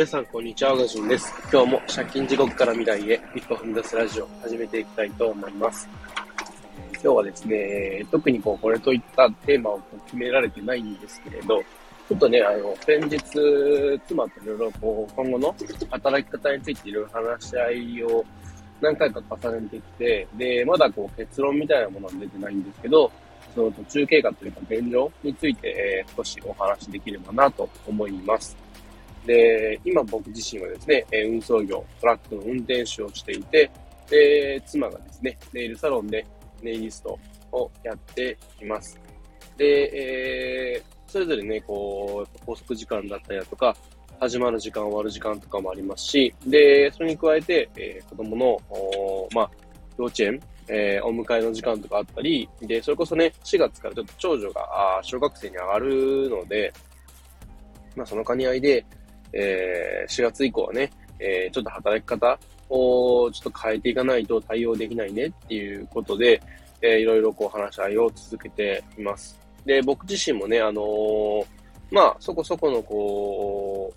皆さん、こんにちは。ガジンです。今日も借金地獄から未来へ一歩踏み出すラジオを始めていきたいと思います。今日はですね、特にこう、これといったテーマを決められてないんですけれど、ちょっとね、あの、先日、妻といろいろこう、今後の働き方についていろいろ話し合いを何回か重ねてきて、で、まだこう、結論みたいなものは出てないんですけど、その途中経過というか現状について、えー、少しお話しできればなと思います。で、今僕自身はですね、運送業、トラックの運転手をしていて、で、妻がですね、ネイルサロンでネイリストをやっています。で、えー、それぞれね、こう、拘束時間だったりだとか、始まる時間、終わる時間とかもありますし、で、それに加えて、えー、子供の、まあ、幼稚園、えー、お迎えの時間とかあったり、で、それこそね、4月からちょっと長女が小学生に上がるので、まあ、その兼ね合いで、えー、4月以降はね、えー、ちょっと働き方をちょっと変えていかないと対応できないねっていうことで、えー、いろいろこう話し合いを続けています。で、僕自身もね、あのー、まあ、そこそこのこ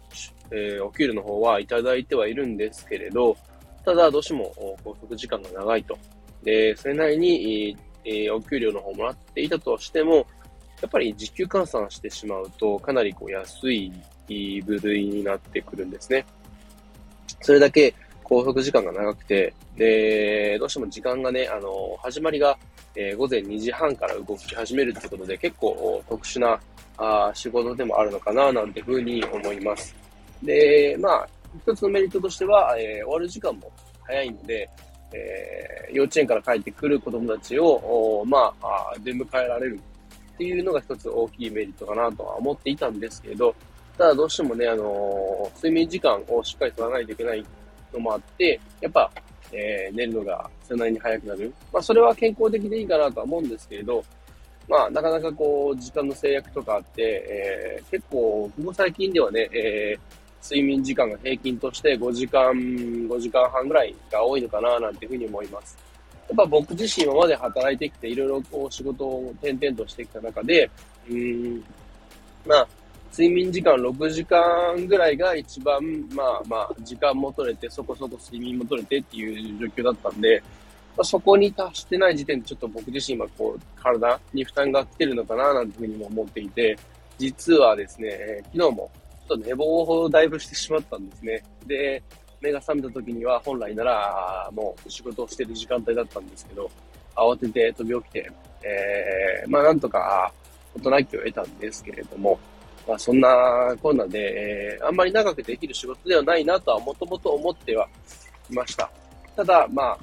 う、えー、お給料の方はいただいてはいるんですけれど、ただどうしても拘束時間が長いと。で、それなりに、えー、お給料の方もらっていたとしても、やっぱり時給換算してしまうと、かなりこう安い部類になってくるんですね。それだけ拘束時間が長くて、で、どうしても時間がね、あの、始まりが、えー、午前2時半から動き始めるってことで、結構特殊なあ仕事でもあるのかな、なんてふうに思います。で、まあ、一つのメリットとしては、えー、終わる時間も早いので、えー、幼稚園から帰ってくる子供たちを、まあ、出迎えられるっていうのが一つ大きいメリットかなとは思っていたんですけど、ただどうしてもね、あのー、睡眠時間をしっかり取らないといけないのもあって、やっぱ、えー、寝るのがそれなりに早くなる。まあ、それは健康的でいいかなとは思うんですけれど、まあ、なかなかこう、時間の制約とかあって、えー、結構、ここ最近ではね、えー、睡眠時間が平均として5時間、5時間半ぐらいが多いのかな、なんていうふうに思います。やっぱ僕自身今まで働いてきて、いろいろこう仕事を転々としてきた中で、うん、まあ、睡眠時間6時間ぐらいが一番、まあまあ、時間も取れて、そこそこ睡眠も取れてっていう状況だったんで、まあ、そこに達してない時点でちょっと僕自身はこう、体に負担が来てるのかななんていうふうにも思っていて、実はですね、昨日もちょっと寝坊をだいぶしてしまったんですね。で、目が覚めた時には本来ならもう仕事をしてる時間帯だったんですけど、慌てて飛び起きて、えー、まあなんとか大人気を得たんですけれども、まあ、そんなこんなで、えー、あんまり長くできる仕事ではないなとはもともと思ってはいました。ただ、まあ、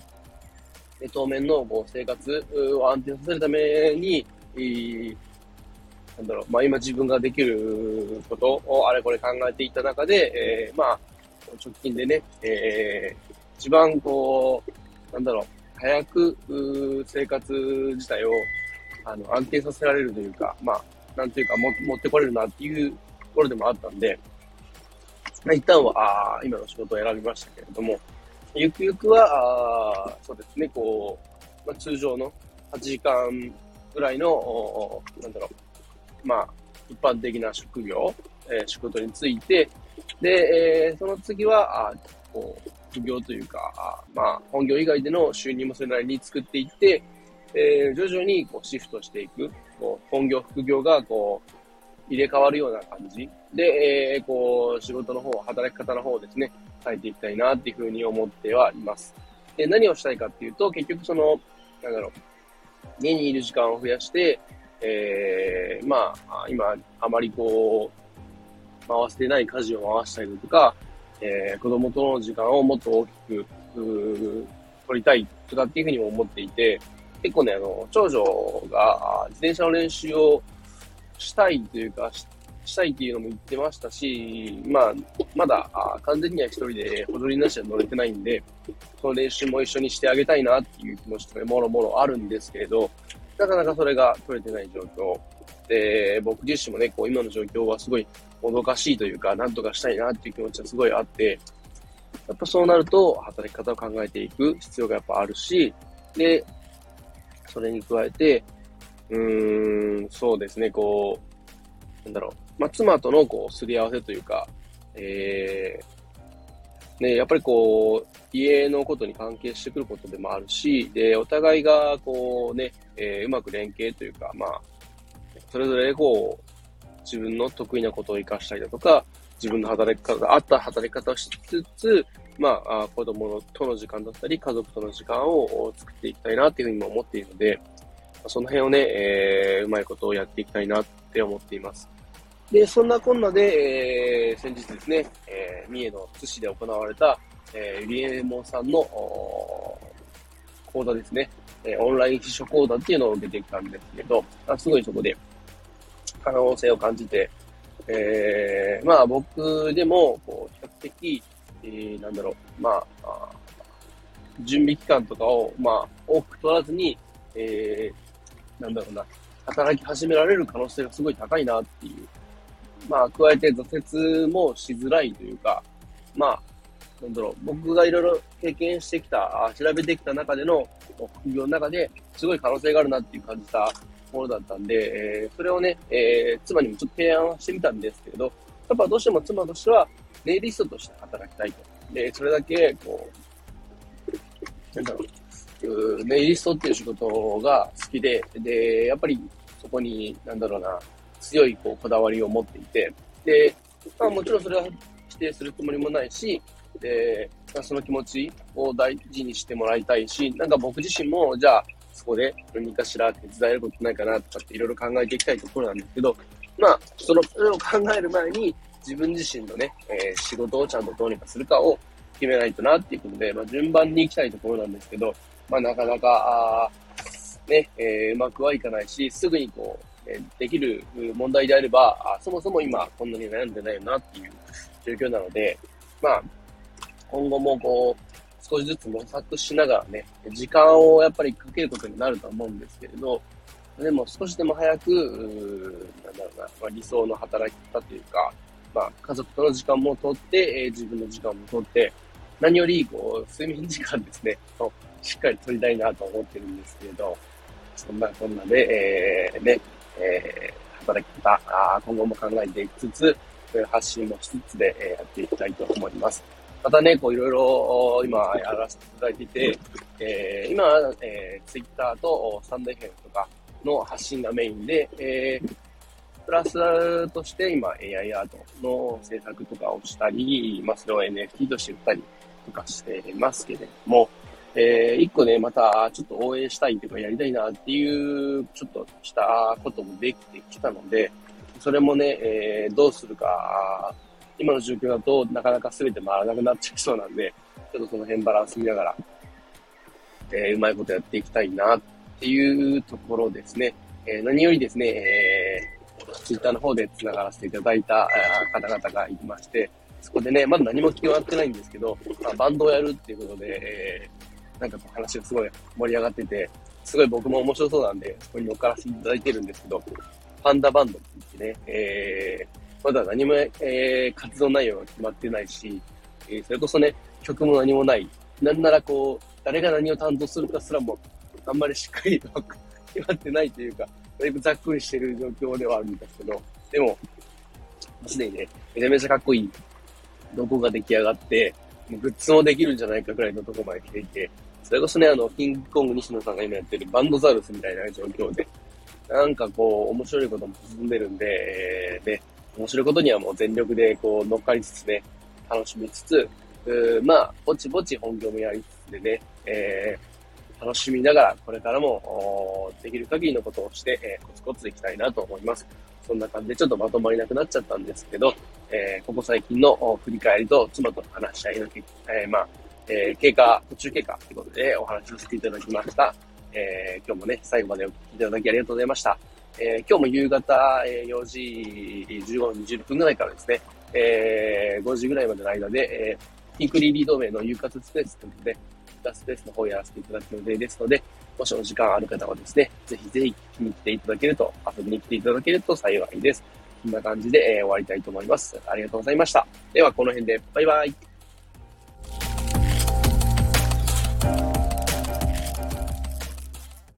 当面のこう生活を安定させるために、なんだろう、まあ今自分ができることをあれこれ考えていた中で、えー、まあ、直近でね、えー、一番こう、なんだろう、早く生活自体をあの安定させられるというか、まあ、なんていうかも、持ってこれるなっていうところでもあったんで、まあ、一旦は、あ今の仕事を選びましたけれども、ゆくゆくは、あそうですね、こう、まあ、通常の8時間ぐらいの、なんだろう、まあ、一般的な職業、えー、仕事について、で、えー、その次は、あこう、副業というか、あまあ、本業以外での収入もそれなりに作っていって、えー、徐々にこうシフトしていく。こう本業、副業がこう入れ替わるような感じで、えー、こう仕事の方、働き方の方をですね、変えていきたいなっていうふうに思ってはいます。で、何をしたいかっていうと、結局その、なんだろう、家にいる時間を増やして、えー、まあ、今、あまりこう、回せてない家事を回したりとか、えー、子供との時間をもっと大きく、取りたいとかっていうふうにも思っていて、結構ね、あの、長女が自転車の練習をしたいというか、したいっていうのも言ってましたし、まあ、まだ完全には一人で踊りなしは乗れてないんで、その練習も一緒にしてあげたいなっていう気持ちとかもろもろあるんですけれど、なかなかそれが取れてない状況。で、僕自身もね、こう今の状況はすごいもどかしいというか、なんとかしたいなっていう気持ちはすごいあって、やっぱそうなると、働き方を考えていく必要がやっぱあるし、で、それに加えて、うーん、そうですね、こう、なんだろう、まあ、妻とのこう、すり合わせというか、えー、ね、やっぱりこう、家のことに関係してくることでもあるし、で、お互いがこうね、えー、うまく連携というか、まあ、それぞれこう、自分の得意なことを活かしたりだとか、自分の働き方があった働き方をしつつ、まあ、子供との時間だったり、家族との時間を作っていきたいなっていうふうにも思っているので、その辺をね、えー、うまいことをやっていきたいなって思っています。で、そんなこんなで、えー、先日ですね、えー、三重の津市で行われた、えー、リエモンさんの講座ですね、えー、オンライン秘書講座っていうのを受けてきたんですけど、あすごいそこで可能性を感じて、えー、まあ僕でも、こう、比較的、えー、なんだろう、まあ、準備期間とかを、まあ、多く取らずに、えー、なんだろうな、働き始められる可能性がすごい高いなっていう。まあ、加えて挫折もしづらいというか、まあ、なんだろう、僕がいろいろ経験してきた、調べてきた中での副業の中ですごい可能性があるなっていう感じたものだったんで、えー、それをね、えー、妻にもちょっと提案してみたんですけれど、やっぱどうしても妻としては、ネイリストとして働きたいと。で、それだけ、こう、なんだろう、ネイリストっていう仕事が好きで、で、やっぱりそこに、なんだろうな、強いこうこだわりを持っていて、で、まあもちろんそれは否定するつもりもないし、で、ま、その気持ちを大事にしてもらいたいし、なんか僕自身も、じゃあ、そこで何かしら手伝えることないかなとかっていろいろ考えていきたいところなんですけど、まあ、その、それを考える前に、自分自身のね、えー、仕事をちゃんとどうにかするかを決めないとなっていうことで、まあ、順番に行きたいところなんですけど、まあ、なかなか、あね、えー、うまくはいかないし、すぐにこう、えー、できる問題であればあ、そもそも今こんなに悩んでないよなっていう状況なので、まあ、今後もこう、少しずつ模索しながらね、時間をやっぱりかけることになると思うんですけれど、でも少しでも早く、なんだろうな、まあ、理想の働き方というか、まあ、家族との時間もとって、えー、自分の時間もとって、何より、こう、睡眠時間ですね、をしっかり取りたいなと思ってるんですけれど、そんなこんなで、えー、ね、えー、働き方、あ今後も考えていきつつ、発信もしつつで、えー、やっていきたいと思います。またね、こういろいろ今やらせていただいていて、えー、今、えー、ツイッターとサンデー編とかの発信がメインで、えー、プラスとして今 AI アートの制作とかをしたり、まあ、それを NFT として売ったりとかしてますけれども、えー、一個ね、またちょっと応援したいというかやりたいなっていう、ちょっとしたこともできてきたので、それもね、えー、どうするか、今の状況だとなかなか全て回らなくなっちゃいそうなんで、ちょっとその辺バランス見ながら、えー、うまいことやっていきたいなっていうところですね。えー、何よりですね、えー、ツイッターの方で繋がらせていただいた方々がいまして、そこでね、まだ何も決まってないんですけど、まあ、バンドをやるっていうことで、えー、なんかこう話がすごい盛り上がってて、すごい僕も面白そうなんで、そこに乗っからせていただいてるんですけど、パンダバンドって言ってね、えー、まだ何も、えー、活動内容が決まってないし、えー、それこそね、曲も何もない。なんならこう、誰が何を担当するかすらも、あんまりしっかりと 決まってないというか、だいぶざっくりしてる状況ではあるんですけど、でも、すでにね、めちゃめちゃかっこいいロゴが出来上がって、もうグッズもできるんじゃないかくらいのとこまで来ていて、それこそね、あの、キングコング西野さんが今やってるバンドザウルスみたいな状況で、なんかこう、面白いことも進んでるんで、えー、ね、面白いことにはもう全力でこう乗っかりつつね、楽しみつつ、うまあ、ぼちぼち本業もやりつつでね、えー、楽しみながらこれからもできる限りのことをして、えー、コツコツいきたいなと思います。そんな感じでちょっとまとまりなくなっちゃったんですけど、えー、ここ最近の振り返りと妻との話し合いの結果、えー、まあ、えー、経過、途中経過ということでお話しさせていただきました。えー、今日もね、最後までお聞きいただきありがとうございました。えー、今日も夕方、え、4時15分、20分ぐらいからですね、えー、5時ぐらいまでの間で、えー、ピンクリーリード名の夕活スペースということで、スペースの方をやらせていただく予定ですので、もしお時間ある方はですね、ぜひぜひ気に来ていただけると、遊びに来ていただけると幸いです。こんな感じで、え、終わりたいと思います。ありがとうございました。では、この辺で、バイバイ。